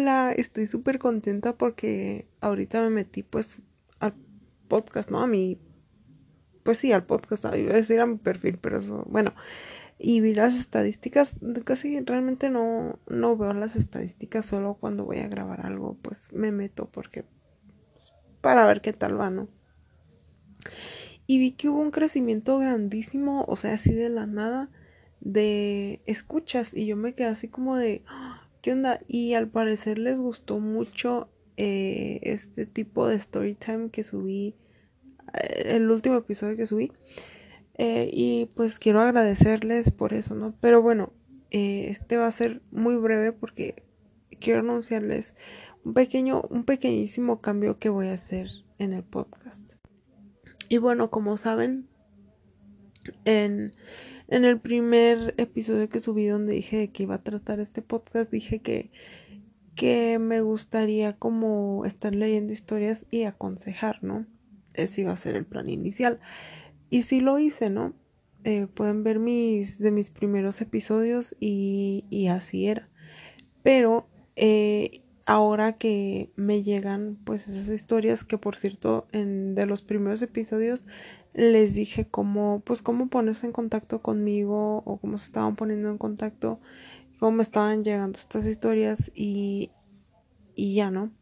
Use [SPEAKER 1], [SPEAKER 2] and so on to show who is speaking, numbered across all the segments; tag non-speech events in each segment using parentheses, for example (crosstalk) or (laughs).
[SPEAKER 1] Hola, estoy súper contenta porque ahorita me metí pues al podcast, ¿no? A mi, pues sí, al podcast, iba a decir a mi perfil, pero eso, bueno, y vi las estadísticas, casi realmente no, no veo las estadísticas, solo cuando voy a grabar algo, pues me meto porque, pues, para ver qué tal va, ¿no? Y vi que hubo un crecimiento grandísimo, o sea, así de la nada, de escuchas, y yo me quedé así como de Y al parecer les gustó mucho eh, este tipo de story time que subí, eh, el último episodio que subí. Eh, y pues quiero agradecerles por eso, ¿no? Pero bueno, este va a ser muy breve porque quiero anunciarles un pequeño, un pequeñísimo cambio que voy a hacer en el podcast. Y bueno, como saben, en en el primer episodio que subí donde dije que iba a tratar este podcast, dije que, que me gustaría como estar leyendo historias y aconsejar, ¿no? Ese iba a ser el plan inicial. Y sí lo hice, ¿no? Eh, pueden ver mis de mis primeros episodios y, y así era. Pero eh, ahora que me llegan pues esas historias que por cierto en de los primeros episodios les dije cómo, pues cómo ponerse en contacto conmigo o cómo se estaban poniendo en contacto, cómo me estaban llegando estas historias y, y ya no.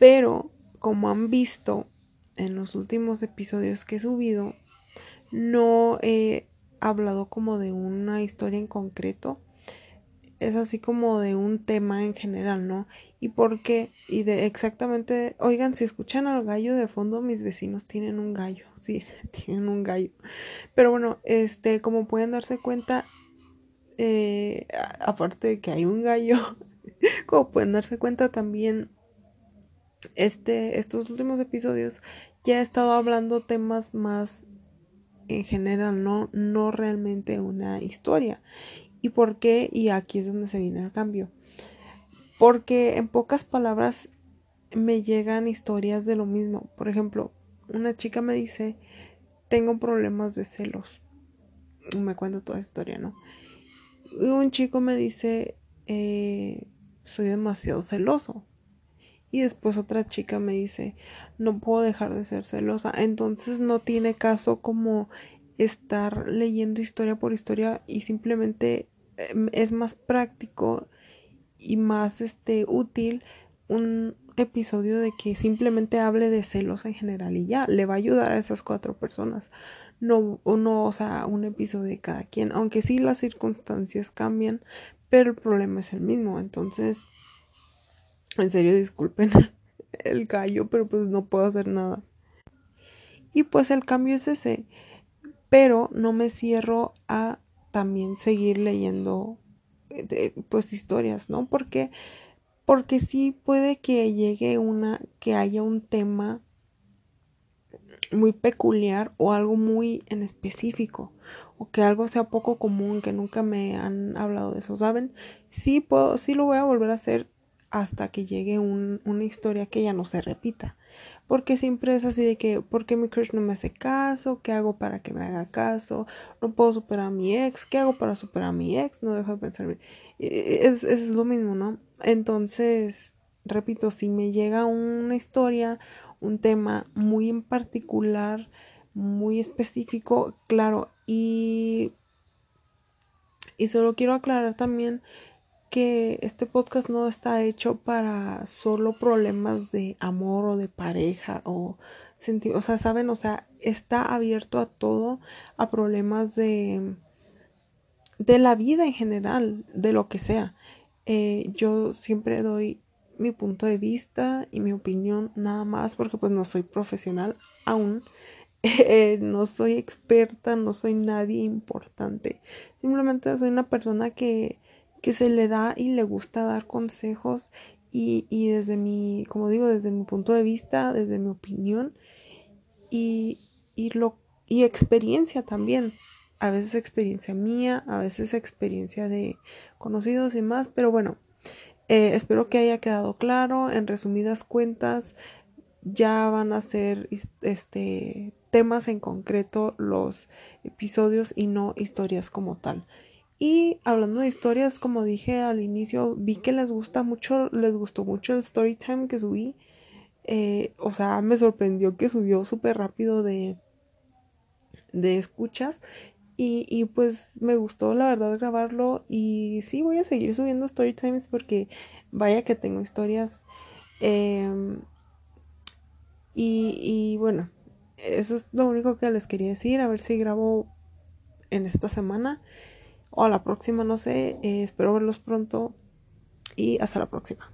[SPEAKER 1] Pero como han visto en los últimos episodios que he subido, no he hablado como de una historia en concreto. Es así como de un tema en general, ¿no? y por qué y de exactamente oigan si escuchan al gallo de fondo mis vecinos tienen un gallo (laughs) sí tienen un gallo. Pero bueno este como pueden darse cuenta eh, aparte de que hay un gallo (laughs) como pueden darse cuenta también este estos últimos episodios ya he estado hablando temas más en general no no realmente una historia y por qué y aquí es donde se viene el cambio porque en pocas palabras me llegan historias de lo mismo. Por ejemplo, una chica me dice, tengo problemas de celos. Me cuento toda la historia, ¿no? Y un chico me dice, eh, soy demasiado celoso. Y después otra chica me dice, no puedo dejar de ser celosa. Entonces no tiene caso como estar leyendo historia por historia y simplemente em, es más práctico y más este útil un episodio de que simplemente hable de celos en general y ya le va a ayudar a esas cuatro personas. No no o sea un episodio de cada quien aunque sí las circunstancias cambian pero el problema es el mismo. Entonces en serio disculpen (laughs) el gallo pero pues no puedo hacer nada. Y pues el cambio es ese pero no me cierro a también seguir leyendo pues historias, ¿no? Porque porque sí puede que llegue una que haya un tema muy peculiar o algo muy en específico o que algo sea poco común que nunca me han hablado de eso, ¿saben? Sí puedo, sí lo voy a volver a hacer hasta que llegue una historia que ya no se repita. Porque siempre es así de que, ¿por qué mi crush no me hace caso? ¿Qué hago para que me haga caso? No puedo superar a mi ex. ¿Qué hago para superar a mi ex? No dejo de pensar. Es, es lo mismo, ¿no? Entonces, repito, si me llega una historia, un tema muy en particular, muy específico, claro, y, y solo quiero aclarar también que este podcast no está hecho para solo problemas de amor o de pareja o o sea, saben, o sea, está abierto a todo, a problemas de de la vida en general, de lo que sea. Eh, yo siempre doy mi punto de vista y mi opinión nada más porque pues no soy profesional aún. (laughs) Eh, no soy experta, no soy nadie importante. Simplemente soy una persona que, que se le da y le gusta dar consejos y, y, desde mi, como digo, desde mi punto de vista, desde mi opinión y, y, lo, y experiencia también a veces experiencia mía, a veces experiencia de conocidos y más, pero bueno, eh, espero que haya quedado claro. En resumidas cuentas, ya van a ser este temas en concreto los episodios y no historias como tal. Y hablando de historias, como dije al inicio, vi que les gusta mucho, les gustó mucho el story time que subí. Eh, o sea, me sorprendió que subió súper rápido de, de escuchas. Y, y, pues me gustó la verdad grabarlo. Y sí, voy a seguir subiendo story times porque vaya que tengo historias. Em, y, y bueno, eso es lo único que les quería decir. A ver si grabo en esta semana o a la próxima, no sé. Eh, espero verlos pronto y hasta la próxima.